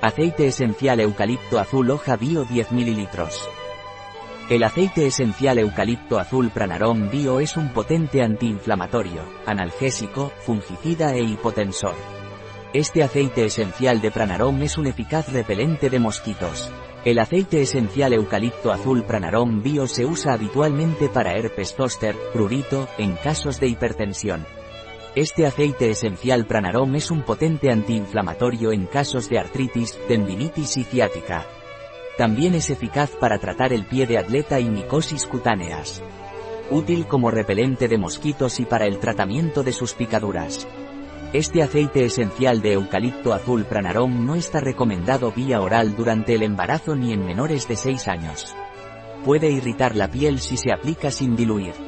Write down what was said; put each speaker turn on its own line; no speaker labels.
Aceite esencial eucalipto azul hoja bio 10 ml. El aceite esencial eucalipto azul Pranarom Bio es un potente antiinflamatorio, analgésico, fungicida e hipotensor. Este aceite esencial de Pranarom es un eficaz repelente de mosquitos. El aceite esencial eucalipto azul Pranarom Bio se usa habitualmente para herpes zoster, prurito, en casos de hipertensión. Este aceite esencial Pranarom es un potente antiinflamatorio en casos de artritis, tendinitis y ciática. También es eficaz para tratar el pie de atleta y micosis cutáneas. Útil como repelente de mosquitos y para el tratamiento de sus picaduras. Este aceite esencial de eucalipto azul Pranarom no está recomendado vía oral durante el embarazo ni en menores de 6 años. Puede irritar la piel si se aplica sin diluir.